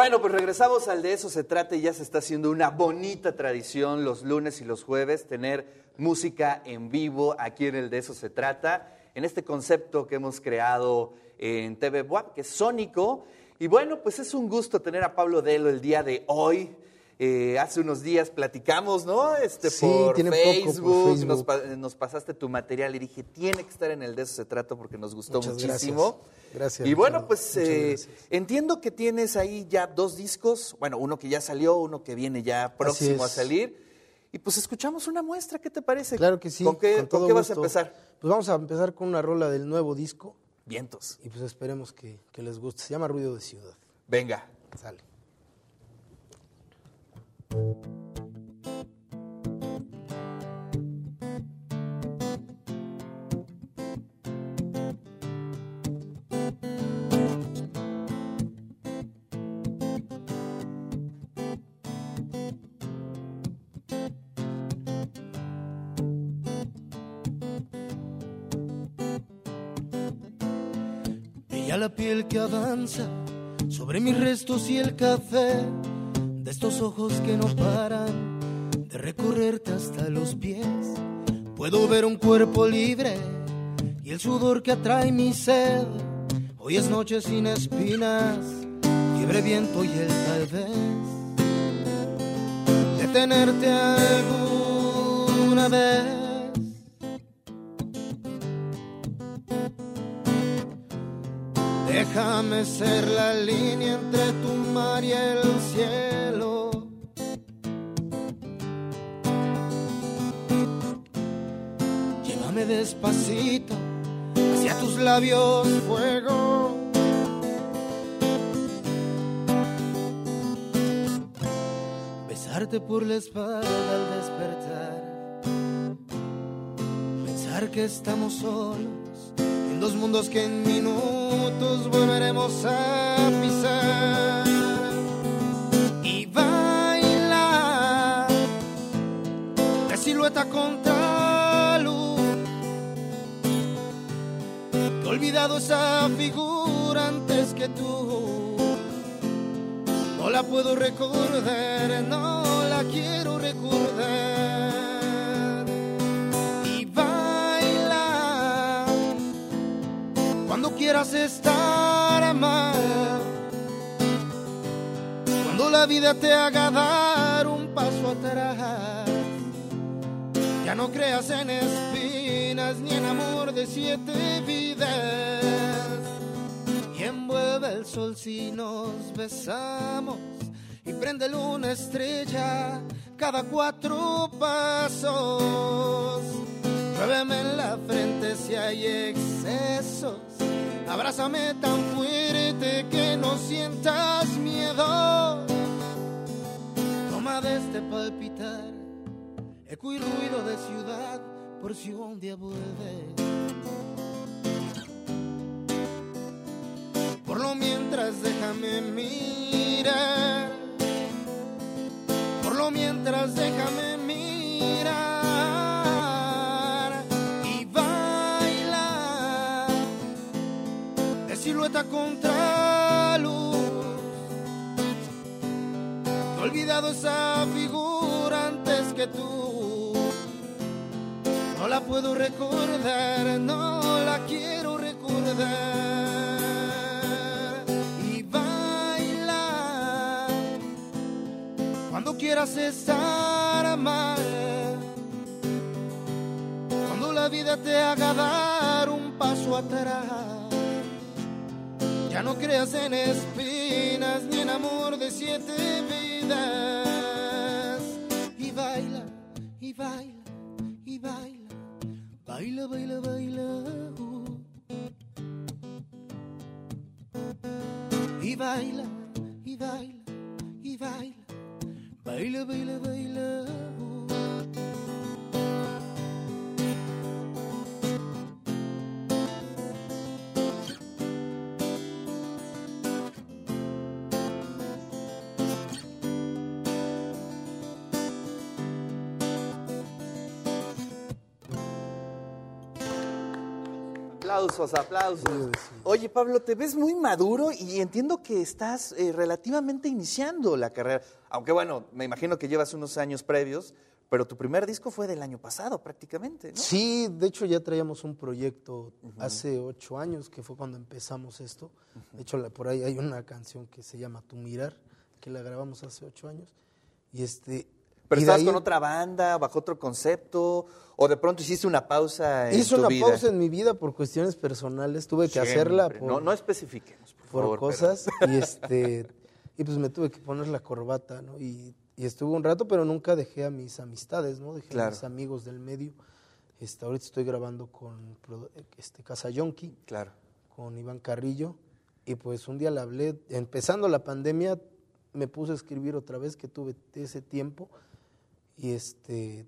Bueno, pues regresamos al de eso se trata y ya se está haciendo una bonita tradición los lunes y los jueves tener música en vivo aquí en el de eso se trata, en este concepto que hemos creado en TV Buap, que es sónico. Y bueno, pues es un gusto tener a Pablo Delo el día de hoy. Eh, hace unos días platicamos, ¿no? Este, Sí, por, tiene poco por Facebook. Nos, pa- nos pasaste tu material y dije, tiene que estar en el de eso se trata porque nos gustó Muchas muchísimo. gracias. Gracias, Y bueno, pues eh, entiendo que tienes ahí ya dos discos, bueno, uno que ya salió, uno que viene ya próximo a salir. Y pues escuchamos una muestra, ¿qué te parece? Claro que sí. ¿Con qué, con con todo qué vas a empezar? Pues vamos a empezar con una rola del nuevo disco Vientos. y pues esperemos que, que les guste. Se llama Ruido de Ciudad. Venga. Sale. Veía la piel que avanza sobre mis restos y el café estos ojos que no paran de recorrerte hasta los pies. Puedo ver un cuerpo libre y el sudor que atrae mi sed. Hoy es noche sin espinas, fiebre, viento y el tal vez. Detenerte alguna vez. Déjame ser la línea entre tu mar y el cielo. Despacito hacia tus labios, fuego. Besarte por la espalda al despertar. Pensar que estamos solos en dos mundos que en minutos volveremos a pisar. Y bailar de silueta contra olvidado esa figura antes que tú. No la puedo recordar, no la quiero recordar. Y baila cuando quieras estar mal. Cuando la vida te haga dar un paso atrás. Ya no creas en espinas ni en amor de siete vidas. Y envuelve el sol si nos besamos. Y prende una estrella cada cuatro pasos. Lluéveme en la frente si hay excesos. Abrázame tan fuerte que no sientas miedo. Toma de este palpitar, y ruido de ciudad, por si un día vuelve. Por lo mientras déjame mirar. Por lo mientras déjame mirar. Y baila de silueta contra luz. He olvidado esa figura antes que tú. La puedo recordar, no la quiero recordar. Y baila cuando quieras estar mal. Cuando la vida te haga dar un paso atrás. Ya no creas en espinas ni en amor de siete vidas. Y baila, y baila. Baila, baila, baila. uh. Y baila, y baila, y baila. Baila, baila, baila. Aplausos, aplausos. Oye, Pablo, te ves muy maduro y entiendo que estás eh, relativamente iniciando la carrera. Aunque bueno, me imagino que llevas unos años previos, pero tu primer disco fue del año pasado prácticamente, ¿no? Sí, de hecho ya traíamos un proyecto hace ocho años, que fue cuando empezamos esto. De hecho, la- por ahí hay una canción que se llama Tu Mirar, que la grabamos hace ocho años. Y este... Pero estabas ahí con otra banda, bajo otro concepto, o de pronto hiciste una pausa en Hice tu una vida. pausa en mi vida por cuestiones personales, tuve que hacerla por, No, no especifiquemos, por, por favor. pero- cosas y este y pues me tuve que poner la corbata, ¿no? Y, y estuve un rato, pero nunca dejé a mis amistades, ¿no? Dejé Claro. a mis amigos del medio. Este, ahorita estoy grabando con este Casa Yonki, Claro. con Iván Carrillo y pues un día le hablé, empezando la pandemia me puse a escribir otra vez que tuve ese tiempo y este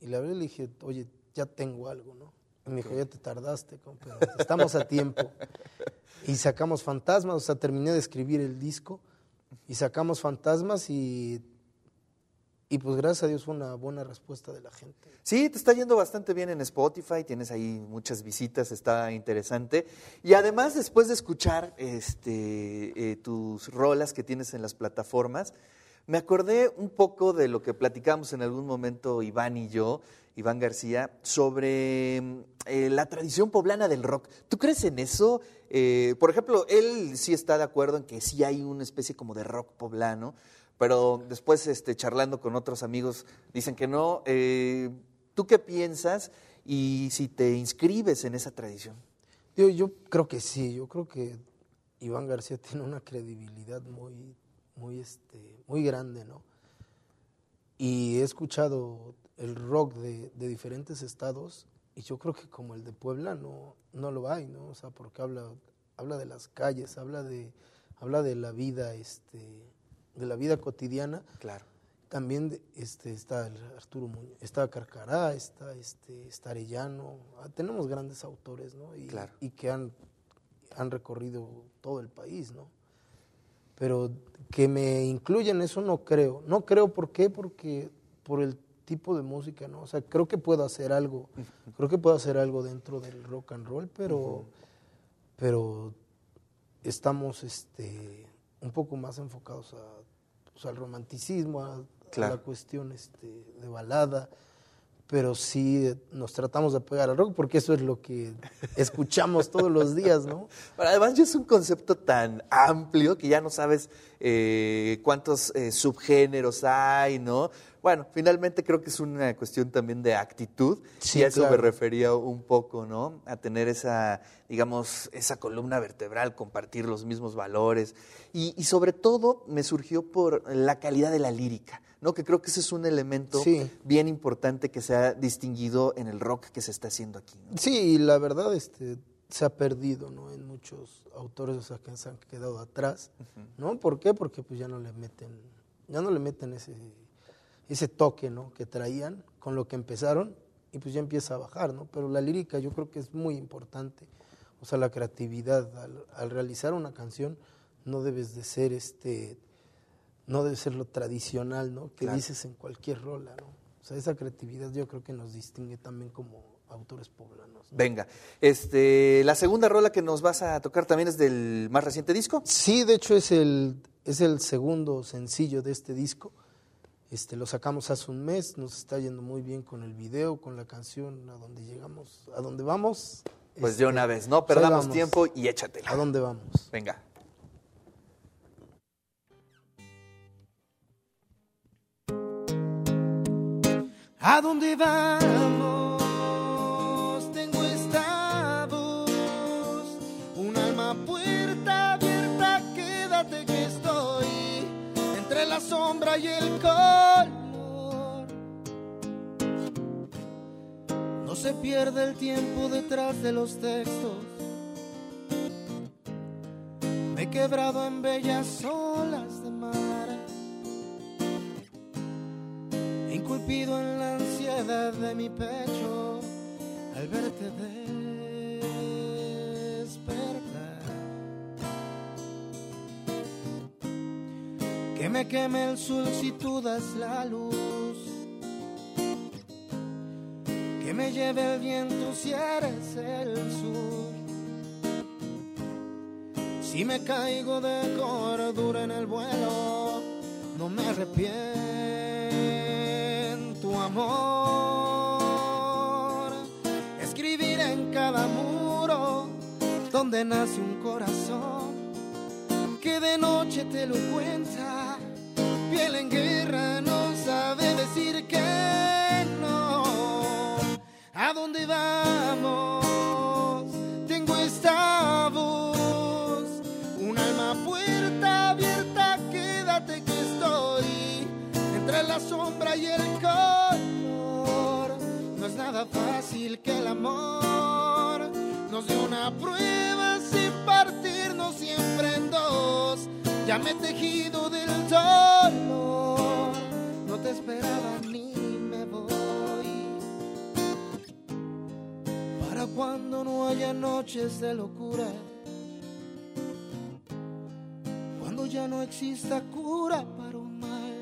y le hablé y le dije, "Oye, ya tengo algo, ¿no?" Y me dijo, "Ya te tardaste, compa, estamos a tiempo." Y sacamos Fantasmas, o sea, terminé de escribir el disco y sacamos Fantasmas y y pues gracias a Dios fue una buena respuesta de la gente. Sí, te está yendo bastante bien en Spotify, tienes ahí muchas visitas, está interesante. Y además, después de escuchar este, eh, tus rolas que tienes en las plataformas, me acordé un poco de lo que platicamos en algún momento Iván y yo, Iván García, sobre mm, eh, la tradición poblana del rock. ¿Tú crees en eso? Eh, por ejemplo, él sí está de acuerdo en que sí hay una especie como de rock poblano, pero después este, charlando con otros amigos dicen que no. Eh, ¿Tú qué piensas y si te inscribes en esa tradición? Yo, yo creo que sí, yo creo que Iván García tiene una credibilidad muy, muy, este, muy grande, ¿no? Y he escuchado el rock de, de diferentes estados y yo creo que como el de Puebla no, no lo hay, ¿no? O sea, porque habla, habla de las calles, habla de, habla de la vida, este, de la vida cotidiana. Claro. También este, está Arturo Muñoz, está Carcará, está, este, está Arellano. Ah, tenemos grandes autores, ¿no? Y, Claro. y que han, han recorrido todo el país, ¿no? Pero que me incluyan eso no creo. No creo, ¿por qué? Porque por el tipo de música, ¿no? O sea, creo que puedo hacer algo. Creo que puedo hacer algo dentro del rock and roll, pero, pero estamos este, un poco más enfocados a, pues, al romanticismo, a, a la cuestión este, de balada, pero sí nos tratamos de pegar al rock porque eso es lo que escuchamos todos los días, ¿no? Pero además ya es un concepto tan amplio que ya no sabes eh, cuántos eh, subgéneros hay, ¿no? Bueno, finalmente creo que es una cuestión también de actitud Sí, y a eso me claro. refería un poco, ¿no? A tener esa, digamos, esa columna vertebral, compartir los mismos valores y, y sobre todo me surgió por la calidad de la lírica, ¿no? Que creo que ese es un elemento Sí. bien importante que se ha distinguido en el rock que se está haciendo aquí, ¿no? Sí, y la verdad este, se ha perdido, ¿no? En muchos autores, o sea, que se han quedado atrás, ¿no? ¿Por qué? Porque pues ya no le meten, ya no le meten ese, ese toque, ¿no? Que traían con lo que empezaron y pues ya empieza a bajar, ¿no? Pero la lírica yo creo que es muy importante, o sea, la creatividad al, al realizar una canción no debes de ser este, no debe ser lo tradicional, ¿no? Que Claro. dices en cualquier rola, ¿no? O sea, esa creatividad yo creo que nos distingue también como autores poblanos. ¿no? Venga, este, la segunda rola que nos vas a tocar también es del más reciente disco. Sí, de hecho es el, es el segundo sencillo de este disco. Este, lo sacamos hace un mes, nos está yendo muy bien con el video, con la canción, a donde llegamos, a donde vamos. Pues este, de una vez, no perdamos tiempo y échatela. ¿A dónde vamos? Venga. ¿A dónde vamos? Tengo esta voz, un alma puerta abierta, quédate que estoy entre la sombra y el color. No se pierde el tiempo detrás de los textos. Me he quebrado en bellas olas de mar. Inculpido en la de mi pecho al verte despertar. Que me queme el sol si tú das la luz. Que me lleve el viento si eres el sur. Si me caigo de cordura en el vuelo, no me arrepiento, amor. Escribir en cada muro donde nace un corazón que de noche te lo cuenta. Piel en guerra no haya noches de locura, cuando ya no exista cura para un mal,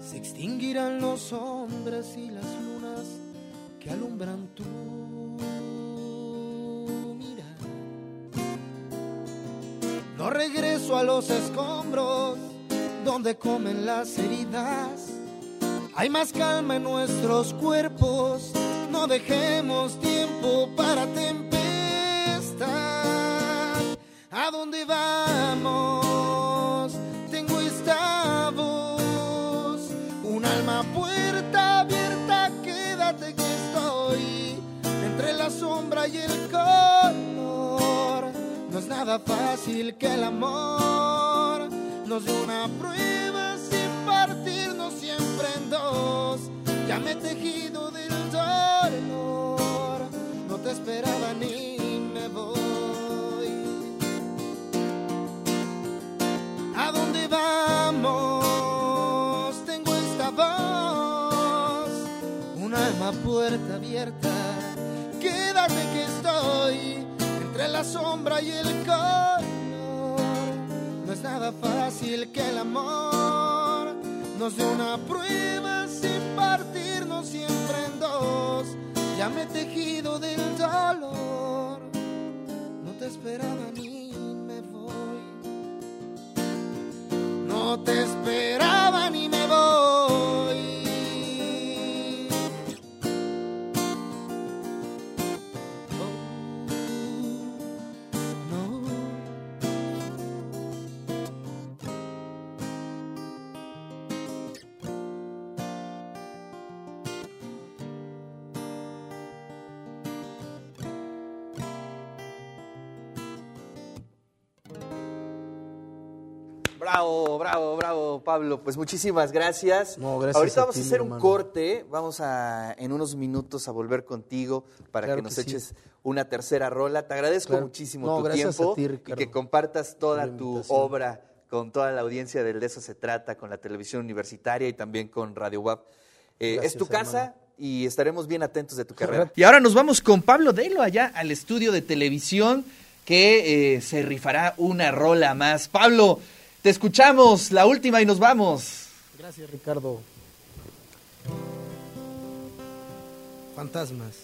se extinguirán los hombres y las lunas que alumbran tu mirada. No regreso a los escombros donde comen las heridas. Hay más calma en nuestros cuerpos. No dejemos tiempo para tempestad. Puerta abierta. Quédate que estoy entre la sombra y el color. No es nada fácil que el amor nos dé una prueba sin partirnos siempre en dos. Ya me he tejido del dolor, no te esperaba Bravo, bravo, bravo, Pablo. Pues muchísimas gracias. No, gracias Ahorita a vamos ti, a hacer un hermano. corte. Vamos a en unos minutos a volver contigo para Claro que nos que sí. eches una tercera rola. Te agradezco Claro. muchísimo No, tu gracias tiempo a ti, y que compartas toda tu obra con toda la audiencia del De eso se trata, con la televisión universitaria y también con Radio WAP. Eh, es tu casa hermano. y estaremos bien atentos de tu carrera. Y ahora nos vamos con Pablo Delo allá al estudio de televisión que eh, se rifará una rola más. Pablo, te escuchamos, la última y nos vamos. Gracias, Ricardo. Fantasmas.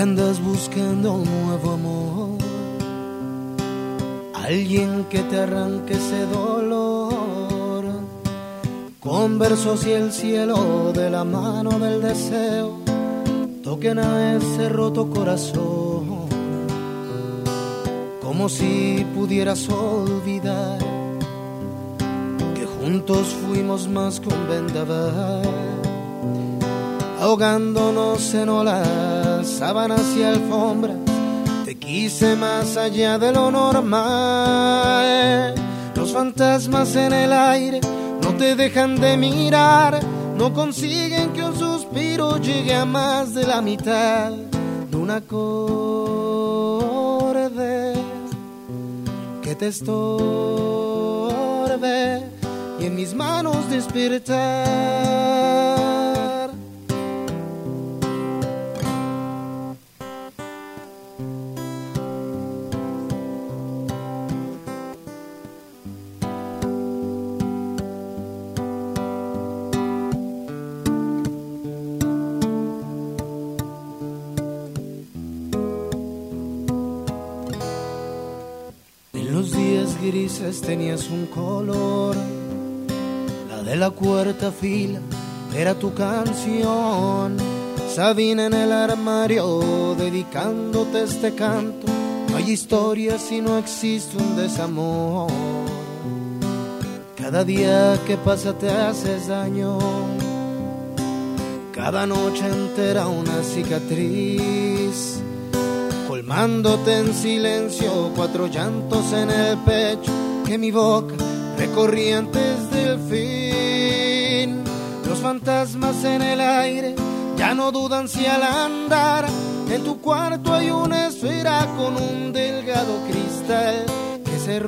Andas buscando un nuevo amor, alguien que te arranque ese dolor, con versos y el cielo de la mano del deseo, toquen a ese roto corazón, como si pudieras olvidar que juntos fuimos más que un vendaval. Ahogándonos en olas, sábanas y alfombras. Te quise más allá de lo normal. Los fantasmas en el aire no te dejan de mirar, no consiguen que un suspiro llegue a más de la mitad de un acorde que te estorbe. y en mis manos despertar. Tenías un color, la de la cuarta fila era tu canción. Sabina en el armario dedicándote este canto. No hay historia si no existe un desamor. Cada día que pasa te haces daño. Cada noche entera una cicatriz colmándote en silencio, cuatro llantos en el pecho que mi boca recorría antes del fin. Los fantasmas en el aire ya no dudan si al andar en tu cuarto hay una esfera con un delgado cristal que se